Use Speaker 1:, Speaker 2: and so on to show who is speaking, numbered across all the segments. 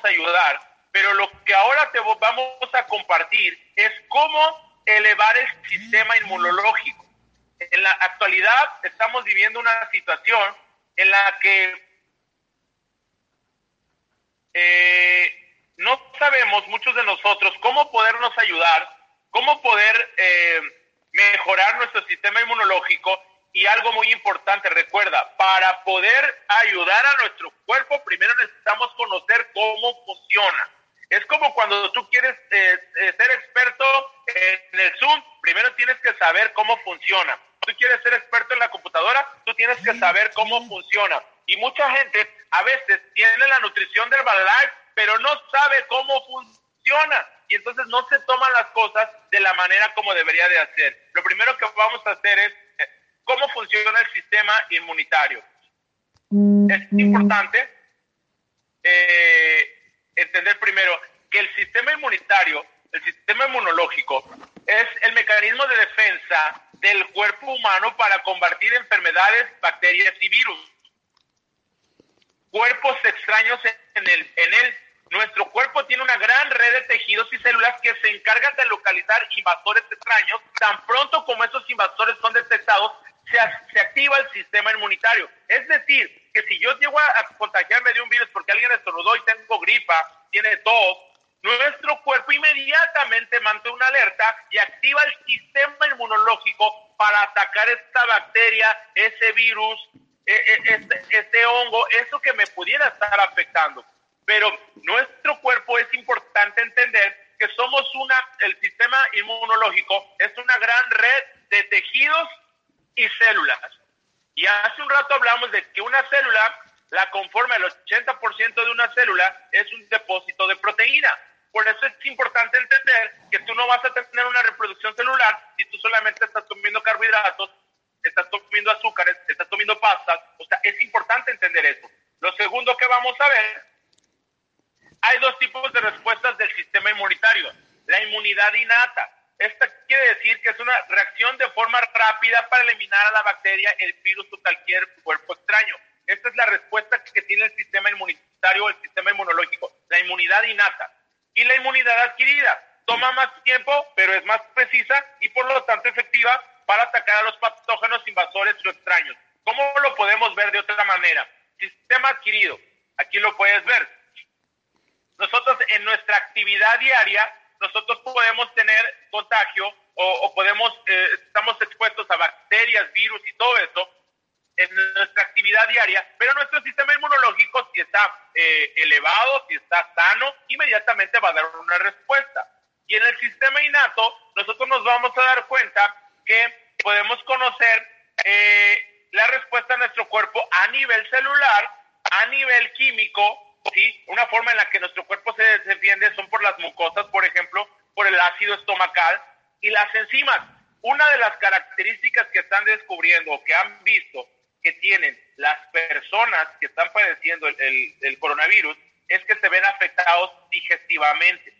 Speaker 1: podemos ayudar, pero lo que ahora te vamos a compartir es cómo elevar el sistema inmunológico. En la actualidad estamos viviendo una situación en la que eh, no sabemos muchos de nosotros cómo podernos ayudar, cómo poder eh, mejorar nuestro sistema inmunológico y algo muy importante, recuerda, para poder ayudar a nuestro cuerpo, primero necesitamos conocer cómo funciona. Es como cuando tú quieres eh, eh, ser experto en el Zoom, primero tienes que saber cómo funciona. Tú quieres ser experto en la computadora, tú tienes que saber cómo funciona. Y mucha gente a veces tiene la nutrición del Herbalife, pero no sabe cómo funciona. Y entonces no se toman las cosas de la manera como debería de hacer. Lo primero que vamos a hacer es cómo funciona el sistema inmunitario. Es importante eh, entender primero que el sistema inmunitario, el sistema inmunológico, es el mecanismo de defensa del cuerpo humano para combatir enfermedades, bacterias y virus. Cuerpos extraños en el, en el nuestro cuerpo tiene una gran red de tejidos y células que se encargan de localizar invasores extraños. Tan pronto como esos invasores son detectados, se, activa el sistema inmunitario. Es decir, que si yo llego a, contagiarme de un virus porque alguien estornudó y tengo gripa, tiene tos, nuestro cuerpo inmediatamente mantiene una alerta y activa el sistema inmunológico para atacar esta bacteria, ese virus, e, e, este, este hongo, eso que me pudiera estar afectando. Pero nuestro cuerpo es importante entender que somos una, el sistema inmunológico es una gran red de tejidos y células. Y hace un rato hablamos de que una célula la conforma el 80% de una célula es un depósito de proteína. Por eso es importante entender que tú no vas a tener una reproducción celular si tú solamente estás comiendo carbohidratos, estás comiendo azúcares, estás comiendo pastas. O sea, es importante entender eso. Lo segundo que vamos a ver, hay dos tipos de respuestas del sistema inmunitario. La inmunidad innata, esta quiere decir que es una reacción de forma rápida para eliminar a la bacteria, el virus o cualquier cuerpo extraño. Esta es la respuesta que tiene el sistema inmunitario el sistema inmunológico, la inmunidad innata. Y la inmunidad adquirida toma más tiempo, pero es más precisa y por lo tanto efectiva para atacar a los patógenos invasores o extraños. ¿Cómo lo podemos ver de otra manera? Sistema adquirido. Aquí lo puedes ver. Nosotros en nuestra actividad diaria nosotros podemos tener contagio o, podemos, eh, estamos expuestos a bacterias, virus y todo eso en nuestra actividad diaria, pero nuestro sistema inmunológico, si está eh, elevado, si está sano, inmediatamente va a dar una respuesta. Y en el sistema innato, nosotros nos vamos a dar cuenta que podemos conocer eh, la respuesta de nuestro cuerpo a nivel celular, a nivel químico, ¿sí? Una forma en la que nuestro cuerpo se defiende son por las mucosas, por ejemplo, por el ácido estomacal y las enzimas. Una de las características que están descubriendo o que han visto que tienen las personas que están padeciendo el, coronavirus es que se ven afectados digestivamente.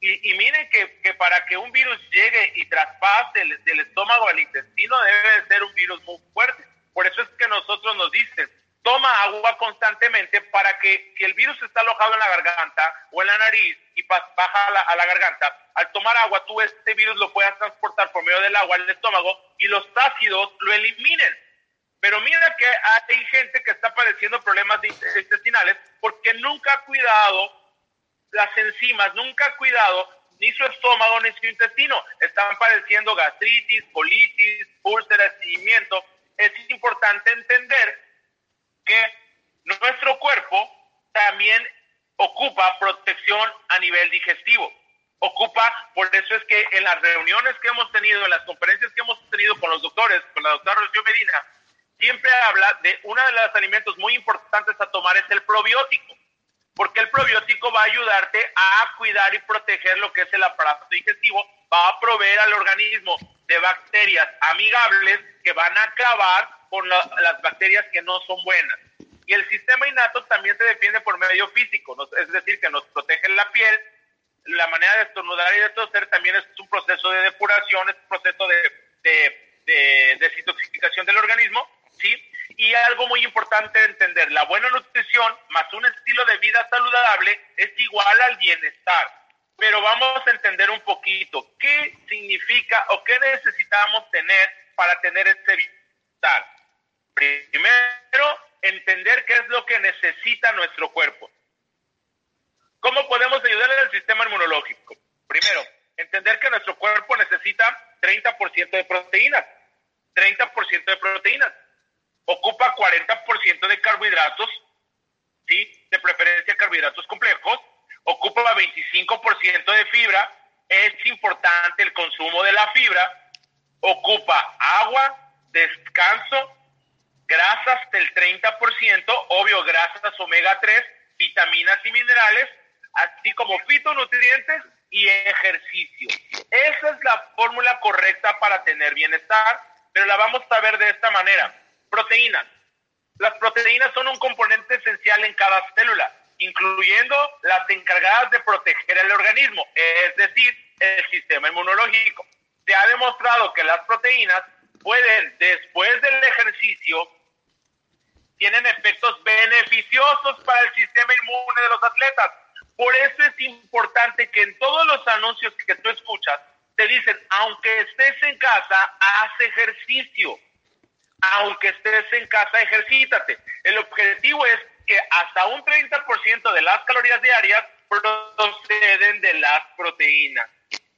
Speaker 1: Y, miren que, que, para que un virus llegue y traspase del estómago al intestino debe de ser un virus muy fuerte. Por eso es que nosotros nos dicen, toma agua constantemente para que si el virus está alojado en la garganta o en la nariz y baja a la, garganta, al tomar agua tú este virus lo puedas transportar por medio del agua al estómago y los ácidos lo eliminen. Pero mira que hay gente que está padeciendo problemas intestinales porque nunca ha cuidado las enzimas, nunca ha cuidado ni su estómago ni su intestino. Están padeciendo gastritis, colitis, úlceras, seguimiento. Es importante entender que nuestro cuerpo también ocupa protección a nivel digestivo. Ocupa, por eso es que en las reuniones que hemos tenido, en las conferencias que hemos tenido con los doctores, con la doctora Rocío Medina, siempre habla de uno de los alimentos muy importantes a tomar es el probiótico, porque el probiótico va a ayudarte a cuidar y proteger lo que es el aparato digestivo, va a proveer al organismo de bacterias amigables que van a acabar con las bacterias que no son buenas. Y el sistema innato también se defiende por medio físico, es decir, que nos protege la piel, la manera de estornudar y de toser también es un proceso de depuración, es un proceso de, de, de desintoxicación del organismo ¿sí? Y algo muy importante de entender, la buena nutrición más un estilo de vida saludable es igual al bienestar. Pero vamos a entender un poquito qué significa o qué necesitamos tener para tener este bienestar. Primero, entender qué es lo que necesita nuestro cuerpo. ¿Cómo podemos ayudar al sistema inmunológico? Primero, entender que nuestro cuerpo necesita 30% de proteínas. 30% de proteínas. Ocupa 40% de carbohidratos, ¿sí? De preferencia carbohidratos complejos. Ocupa 25% de fibra. Es importante el consumo de la fibra. Ocupa agua, descanso, grasas del 30%, obvio grasas omega 3, vitaminas y minerales, así como fitonutrientes y ejercicio. Esa es la fórmula correcta para tener bienestar, pero la vamos a ver de esta manera. Proteínas. Las proteínas son un componente esencial en cada célula, incluyendo las encargadas de proteger el organismo, es decir, el sistema inmunológico. Se ha demostrado que las proteínas pueden, después del ejercicio, tienen efectos beneficiosos para el sistema inmune de los atletas por eso es importante que en todos los anuncios que tú escuchas te dicen, aunque estés en casa, haz ejercicio. Aunque estés en casa, ejercítate. El objetivo es que hasta un 30% de las calorías diarias proceden de las proteínas.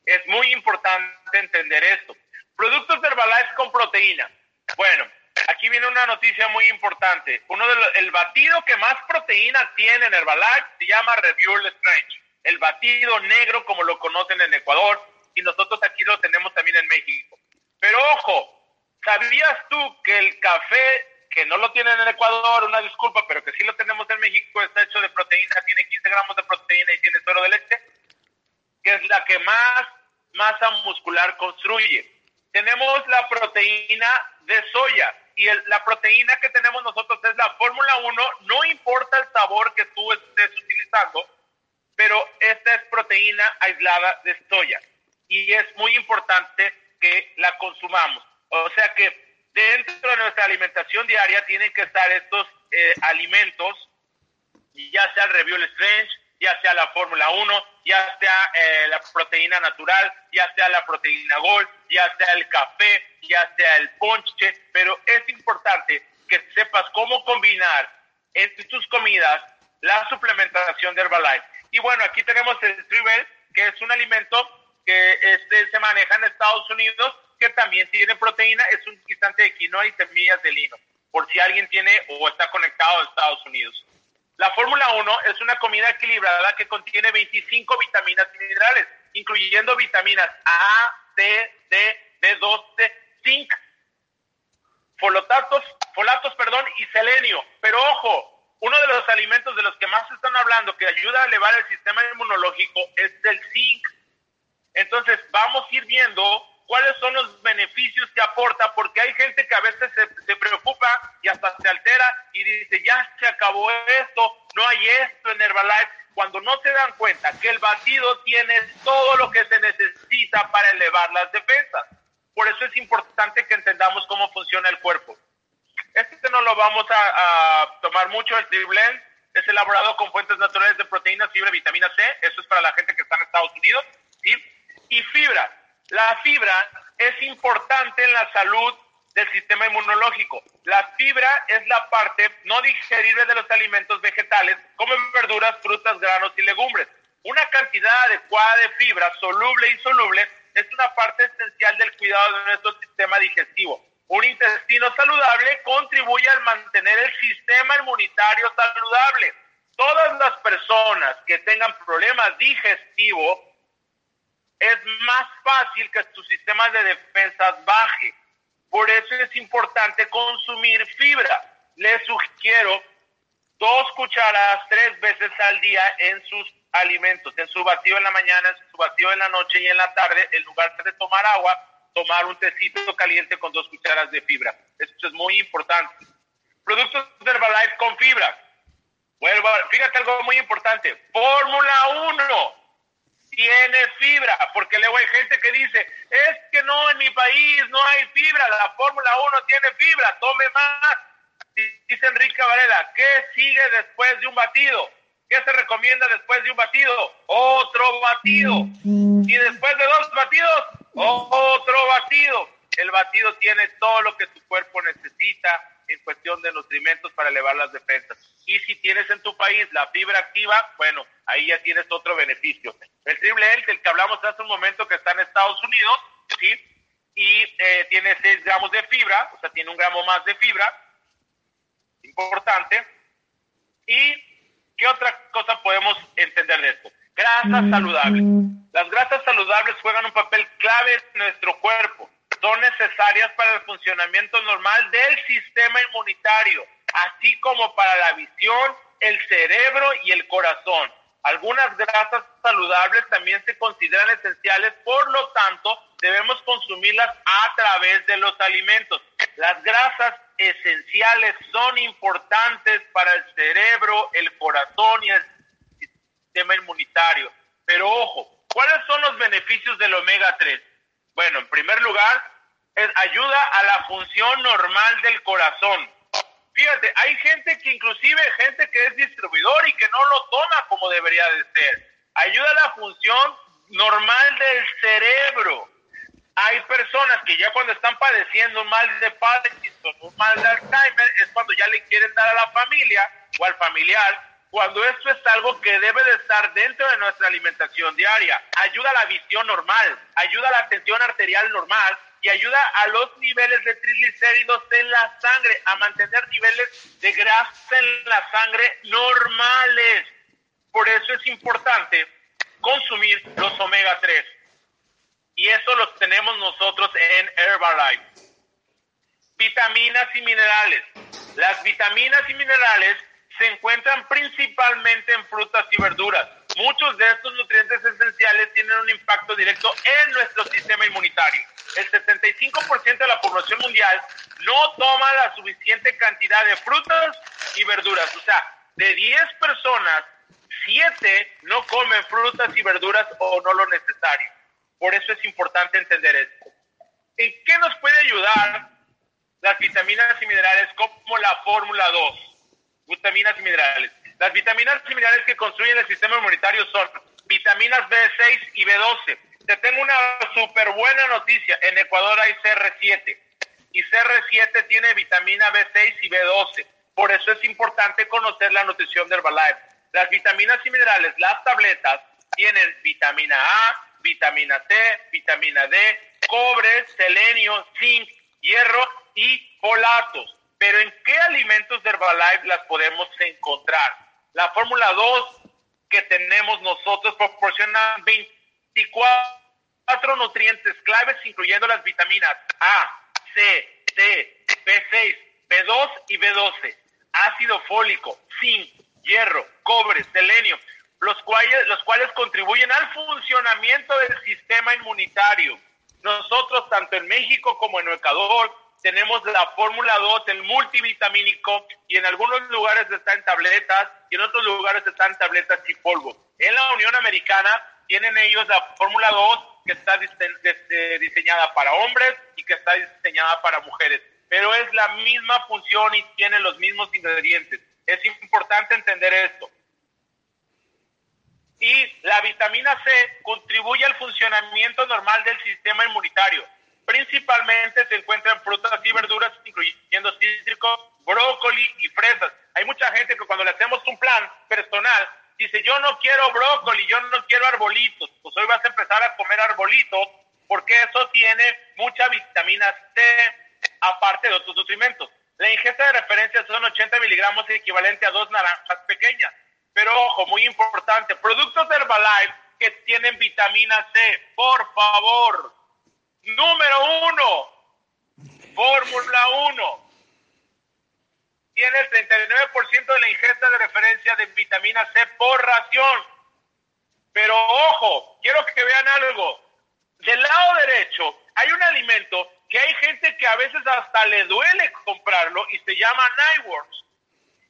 Speaker 1: Es muy importante entender esto. Productos de Herbalife con proteína. Bueno, aquí viene una noticia muy importante. Uno de el batido que más proteína tiene en Herbalife se llama Reviewle Strange. El batido negro, como lo conocen en Ecuador, y nosotros aquí lo tenemos también en México. Pero ojo, ¿sabías tú que el café, que no lo tienen en Ecuador, una disculpa, pero que sí lo tenemos en México, está hecho de proteína, tiene 15 gramos de proteína y tiene suero de leche? Que es la que más masa muscular construye. Tenemos la proteína de soya, y la proteína que tenemos nosotros es la Fórmula 1, no importa el sabor que tú estés utilizando, pero esta es proteína aislada de soya y es muy importante que la consumamos. O sea que dentro de nuestra alimentación diaria tienen que estar estos eh, alimentos, ya sea el Review Strange, ya sea la Fórmula 1, ya sea eh, la proteína natural, ya sea la proteína Gold, ya sea el café, ya sea el ponche, pero es importante que sepas cómo combinar en tus comidas la suplementación de Herbalife. Y bueno, aquí tenemos el Tribel, que es un alimento que este, se maneja en Estados Unidos, que también tiene proteína, es un instante de quinoa y semillas de lino, por si alguien tiene o está conectado a Estados Unidos. La Fórmula 1 es una comida equilibrada que contiene 25 vitaminas y minerales, incluyendo vitaminas A, C, D, B12, zinc, folatos, folatos perdón, y selenio. Pero ojo, uno de los alimentos de los que más se están hablando que ayuda a elevar el sistema inmunológico es el zinc. Entonces vamos a ir viendo cuáles son los beneficios que aporta, porque hay gente que a veces se, preocupa y hasta se altera y dice, ya se acabó esto, no hay esto en Herbalife, cuando no se dan cuenta que el batido tiene todo lo que se necesita para elevar las defensas. Por eso es importante que entendamos cómo funciona el cuerpo. Este no lo vamos a, tomar mucho, el Triblen es elaborado con fuentes naturales de proteínas, fibra, vitamina C, eso es para la gente que está en Estados Unidos, ¿sí? y fibra la fibra es importante en la salud del sistema inmunológico. La fibra es la parte no digerible de los alimentos vegetales, como verduras, frutas, granos y legumbres. Una cantidad adecuada de fibra, soluble e insoluble, es una parte esencial del cuidado de nuestro sistema digestivo. Un intestino saludable contribuye al mantener el sistema inmunitario saludable. Todas las personas que tengan problemas digestivos es más fácil que tu sistema de defensas baje. Por eso es importante consumir fibra. Les sugiero dos cucharadas tres veces al día en sus alimentos, en su batido en la mañana, en su batido en la noche y en la tarde, en lugar de tomar agua, tomar un tecito caliente con dos cucharadas de fibra. Esto es muy importante. Productos de Herbalife con fibra. Bueno, fíjate algo muy importante. Fórmula 1 tiene fibra, porque luego hay gente que dice, es que no, en mi país no hay fibra, la Fórmula 1 tiene fibra, tome más. Dice Enrique Varela, ¿qué sigue después de un batido? ¿Qué se recomienda después de un batido? Otro batido. Y después de dos batidos, otro batido. El batido tiene todo lo que tu cuerpo necesita en cuestión de nutrimentos para elevar las defensas. Y si tienes en tu país la fibra activa, bueno, ahí ya tienes otro beneficio. El triple L, del que hablamos hace un momento, que está en Estados Unidos, ¿sí? Y eh, tiene 6 gramos de fibra, o sea, tiene un gramo más de fibra, importante. ¿Y qué otra cosa podemos entender de esto? Grasas saludables. Las grasas saludables juegan un papel clave en nuestro cuerpo. Son necesarias para el funcionamiento normal del sistema inmunitario, así como para la visión, el cerebro y el corazón. Algunas grasas saludables también se consideran esenciales, por lo tanto, debemos consumirlas a través de los alimentos. Las grasas esenciales son importantes para el cerebro, el corazón y el sistema inmunitario. Pero ojo, ¿cuáles son los beneficios del omega 3? Bueno, en primer lugar, ayuda a la función normal del corazón. Fíjate, hay gente que inclusive gente que es distribuidor y que no lo toma como debería de ser. Ayuda a la función normal del cerebro. Hay personas que ya cuando están padeciendo un mal de Parkinson, un mal de Alzheimer, es cuando ya le quieren dar a la familia o al familiar, cuando esto es algo que debe de estar dentro de nuestra alimentación diaria. Ayuda a la visión normal, ayuda a la tensión arterial normal, y ayuda a los niveles de triglicéridos en la sangre, a mantener niveles de grasa en la sangre normales. Por eso es importante consumir los omega 3. Y eso los tenemos nosotros en Herbalife. Vitaminas y minerales. Las vitaminas y minerales se encuentran principalmente en frutas y verduras. Muchos de estos nutrientes esenciales tienen un impacto directo en nuestro sistema inmunitario. El 75% de la población mundial no toma la suficiente cantidad de frutas y verduras. O sea, de 10 personas, 7 no comen frutas y verduras o no lo necesario. Por eso es importante entender esto. ¿En qué nos puede ayudar las vitaminas y minerales como la fórmula 2? vitaminas y minerales. Las vitaminas y minerales que construyen el sistema inmunitario son vitaminas B6 y B12. Te tengo una súper buena noticia. En Ecuador hay CR7 y CR7 tiene vitamina B6 y B12. Por eso es importante conocer la nutrición de Herbalife. Las vitaminas y minerales, las tabletas, tienen vitamina A, vitamina C, vitamina D, cobre, selenio, zinc, hierro y folatos. Pero ¿en qué alimentos de Herbalife las podemos encontrar? La fórmula 2 que tenemos nosotros proporciona 24 nutrientes claves, incluyendo las vitaminas A, C, D, B6, B2 y B12, ácido fólico, zinc, hierro, cobre, selenio, los cuales, los cuales contribuyen al funcionamiento del sistema inmunitario. Nosotros, tanto en México como en Ecuador, tenemos la fórmula 2, el multivitamínico, y en algunos lugares está en tabletas y en otros lugares está en tabletas y polvo. En la Unión Americana tienen ellos la fórmula 2 que está diseñada para hombres y que está diseñada para mujeres, pero es la misma función y tiene los mismos ingredientes. Es importante entender esto. Y la vitamina C contribuye al funcionamiento normal del sistema inmunitario Principalmente se encuentran frutas y verduras, incluyendo cítricos, brócoli y fresas. Hay mucha gente que cuando le hacemos un plan personal, dice, yo no quiero brócoli, yo no quiero arbolitos. Pues hoy vas a empezar a comer arbolitos porque eso tiene mucha vitamina C, aparte de otros nutrimentos. La ingesta de referencia son 80 miligramos equivalente a dos naranjas pequeñas. Pero ojo, muy importante, productos de Herbalife que tienen vitamina C, por favor, Número uno, Fórmula 1. Tiene el 39% de la ingesta de referencia de vitamina C por ración. Pero ojo, quiero que vean algo. Del lado derecho hay un alimento que hay gente que a veces hasta le duele comprarlo y se llama Nightworks.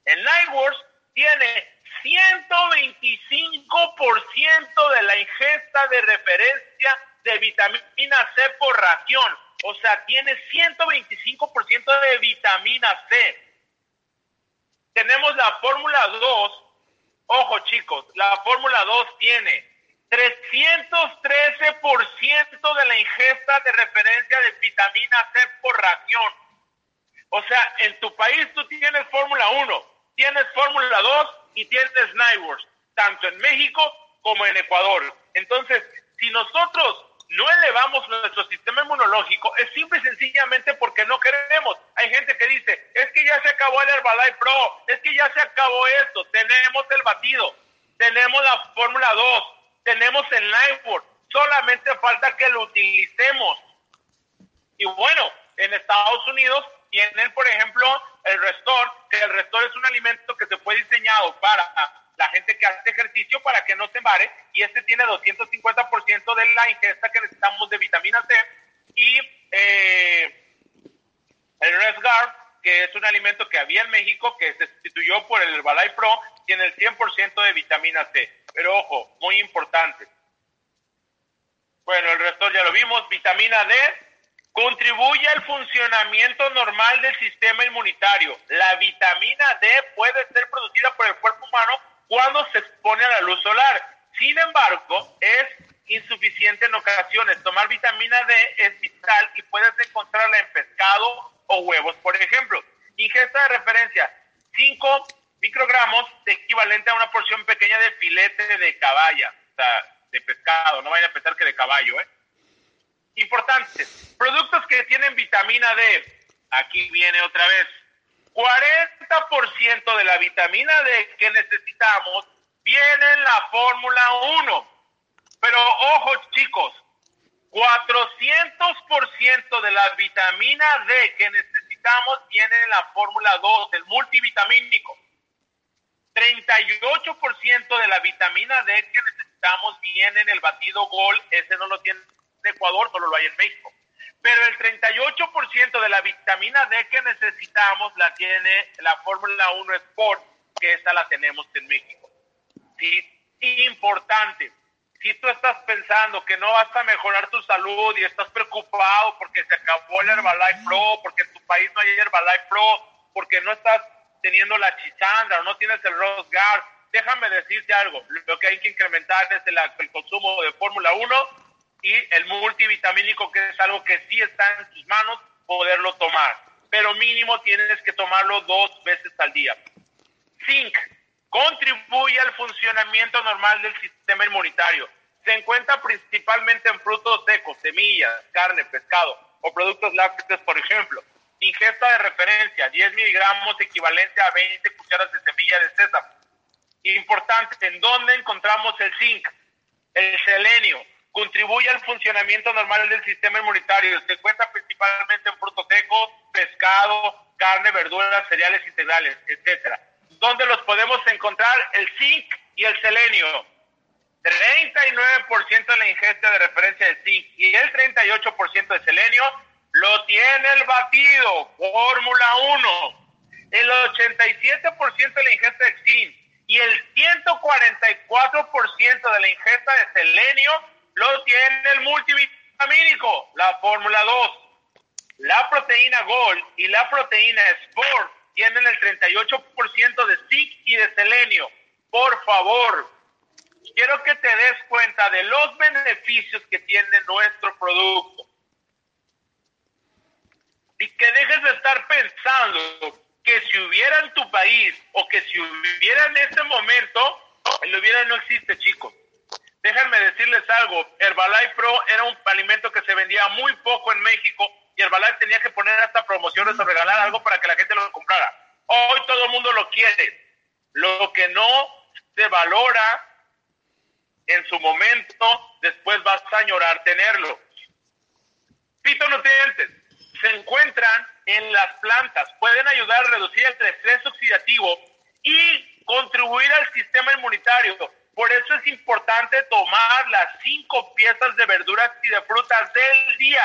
Speaker 1: El Nightworks tiene 125% 3% de la ingesta de referencia de vitamina C por ración. O sea, tiene 125% de vitamina C. Tenemos la fórmula 2. Ojo chicos, la fórmula 2 tiene 313% de la ingesta de referencia de vitamina C por ración. O sea, en tu país tú tienes fórmula 1, tienes fórmula 2 y tienes Nightworks, tanto en México como en Ecuador. Entonces, si nosotros no elevamos nuestro sistema inmunológico es simple y sencillamente porque no queremos. Hay gente que dice, es que ya se acabó el Herbalife Pro, es que ya se acabó esto, tenemos el batido, tenemos la Fórmula 2, tenemos el Nightwork, solamente falta que lo utilicemos. Y bueno, en Estados Unidos tienen, por ejemplo, el Restore, que el Restore es un alimento que se fue diseñado para la gente que hace ejercicio para que no se embare y este tiene 250% de la ingesta que necesitamos de vitamina C y eh, el Resguard, que es un alimento que había en México que se sustituyó por el Balay Pro, tiene el 100% de vitamina C. Pero ojo, muy importante. Bueno, el resto ya lo vimos. Vitamina D contribuye al funcionamiento normal del sistema inmunitario. La vitamina D puede ser producida por el cuerpo humano cuando se expone a la luz solar. Sin embargo, es insuficiente en ocasiones. Tomar vitamina D es vital y puedes encontrarla en pescado o huevos, por ejemplo. Ingesta de referencia, 5 microgramos de equivalente a una porción pequeña de filete de caballa, o sea, de pescado, no vayan a pensar que de caballo, ¿eh? Importante, productos que tienen vitamina D, aquí viene otra vez, 40% de la vitamina D que necesitamos viene en la Fórmula 1. Pero ojo chicos, 400% de la vitamina D que necesitamos viene en la Fórmula 2, el multivitamínico. 38% de la vitamina D que necesitamos viene en el batido Gol, ese no lo tiene en Ecuador, solo lo hay en México pero el 38% de la vitamina D que necesitamos la tiene la Fórmula 1 Sport, que esa la tenemos en México. ¿Sí? Importante, si tú estás pensando que no vas a mejorar tu salud y estás preocupado porque se acabó el Herbalife Pro, porque en tu país no hay Herbalife Pro, porque no estás teniendo la chisandra no tienes el Rose Guard, déjame decirte algo, lo que hay que incrementar es el, el consumo de Fórmula 1 y el multivitamínico, que es algo que sí está en tus manos, poderlo tomar. Pero mínimo tienes que tomarlo dos veces al día. Zinc contribuye al funcionamiento normal del sistema inmunitario. Se encuentra principalmente en frutos secos, semillas, carne, pescado o productos lácteos, por ejemplo. Ingesta de referencia, 10 miligramos equivalente a 20 cucharas de semilla de sésamo. Importante, ¿en dónde encontramos el zinc? El selenio, contribuye al funcionamiento normal del sistema inmunitario. Se encuentra principalmente en frutos secos, pescado, carne, verduras, cereales integrales, etcétera. ¿Dónde los podemos encontrar? El zinc y el selenio. 39% de la ingesta de referencia de zinc y el 38% de selenio lo tiene el batido, Fórmula 1. El 87% de la ingesta de zinc y el 144% de la ingesta de selenio lo tiene el multivitamínico, la fórmula 2. La proteína Gold y la proteína Sport tienen el 38% de zinc y de selenio. Por favor, quiero que te des cuenta de los beneficios que tiene nuestro producto. Y que dejes de estar pensando que si hubiera en tu país o que si hubiera en este momento, el hubiera no existe, chicos. Déjenme decirles algo, Herbalife Pro era un alimento que se vendía muy poco en México y Herbalife tenía que poner hasta promociones o regalar algo para que la gente lo comprara. Hoy todo el mundo lo quiere. Lo que no se valora en su momento, después vas a añorar tenerlo. Fitonutrientes se encuentran en las plantas, pueden ayudar a reducir el estrés oxidativo y contribuir al sistema inmunitario por eso es importante tomar las cinco piezas de verduras y de frutas del día.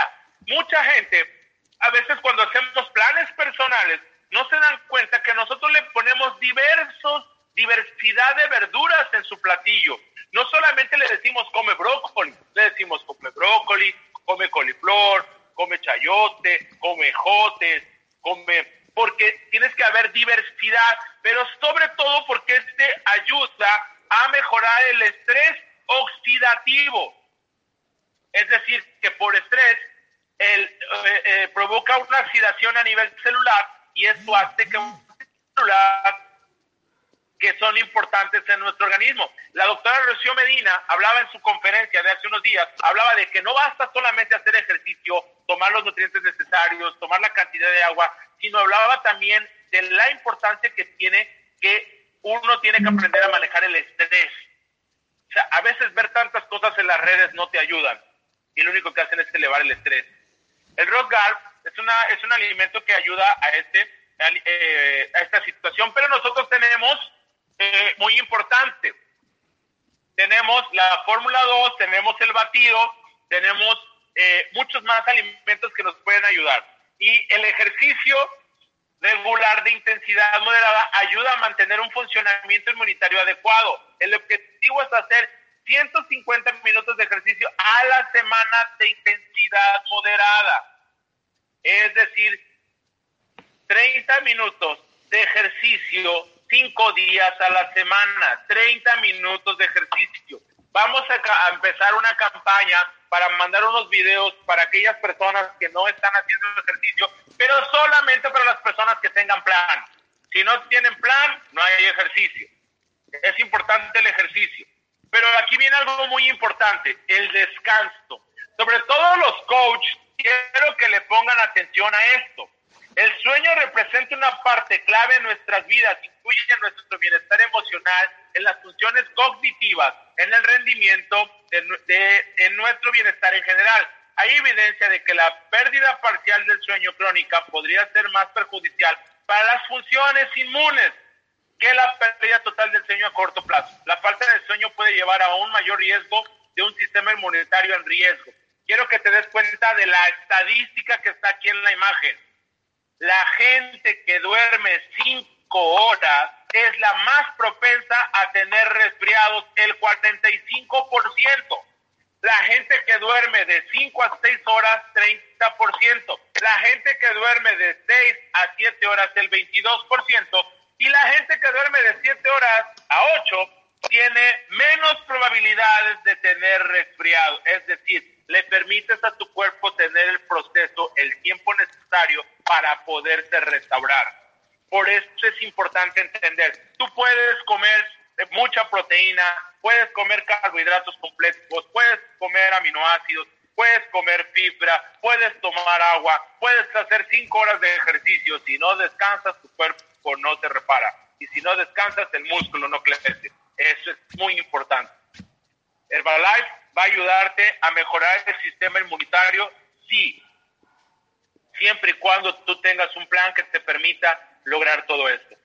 Speaker 1: Mucha gente, a veces cuando hacemos planes personales, no se dan cuenta que nosotros le ponemos diversos, diversidad de verduras en su platillo. No solamente le decimos come brócoli, le decimos come brócoli, come coliflor, come chayote, come jotes, come porque tienes que haber diversidad, pero sobre todo porque este ayuda a mejorar el estrés oxidativo. Es decir, que por estrés el, eh, eh, provoca una oxidación a nivel celular y esto hace que un celular que son importantes en nuestro organismo. La doctora Rocío Medina hablaba en su conferencia de hace unos días, hablaba de que no basta solamente hacer ejercicio, tomar los nutrientes necesarios, tomar la cantidad de agua, sino hablaba también de la importancia que tiene que uno tiene que aprender a manejar el estrés. O sea, a veces ver tantas cosas en las redes no te ayudan y lo único que hacen es elevar el estrés. El rock es, una, es un alimento que ayuda a, este, a eh, esta situación, pero nosotros tenemos eh, muy importante. Tenemos la Fórmula 2, tenemos el batido, tenemos eh, muchos más alimentos que nos pueden ayudar. Y el ejercicio regular de intensidad moderada ayuda a mantener un funcionamiento inmunitario adecuado. El objetivo es hacer 150 minutos de ejercicio a la semana de intensidad moderada. Es decir, 30 minutos de ejercicio cinco días a la semana, 30 minutos de ejercicio. Vamos a, empezar una campaña para mandar unos videos para aquellas personas que no están haciendo ejercicio, pero solamente para las personas que tengan plan. Si no tienen plan, no hay ejercicio. Es importante el ejercicio. Pero aquí viene algo muy importante, el descanso. Sobre todo los coaches, quiero que le pongan atención a esto. El sueño representa una parte clave en nuestras vidas, incluye en nuestro bienestar emocional, en las funciones cognitivas, en el rendimiento, de, en nuestro bienestar en general. Hay evidencia de que la pérdida parcial del sueño crónica podría ser más perjudicial para las funciones inmunes que la pérdida total del sueño a corto plazo. La falta de sueño puede llevar a un mayor riesgo de un sistema inmunitario en riesgo. Quiero que te des cuenta de la estadística que está aquí en la imagen la gente que duerme cinco horas es la más propensa a tener resfriados, el 45%. La gente que duerme de 5 a 6 horas, 30%. La gente que duerme de 6 a 7 horas, el 22%. Y la gente que duerme de 7 horas a 8 tiene menos probabilidades de tener resfriado. Es decir, le permites a tu cuerpo tener el proceso, el tiempo necesario para poderse restaurar. Por eso es importante entender, tú puedes comer mucha proteína, puedes comer carbohidratos completos, puedes comer aminoácidos, puedes comer fibra, puedes tomar agua, puedes hacer cinco horas de ejercicio. Si no descansas, tu cuerpo no te repara. Y si no descansas, el músculo no crece. Eso es muy importante. Herbalife va a ayudarte a mejorar el sistema inmunitario, sí, siempre y cuando tú tengas un plan que te permita lograr todo esto.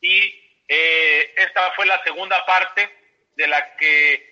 Speaker 1: Y eh, esta fue la segunda parte de la que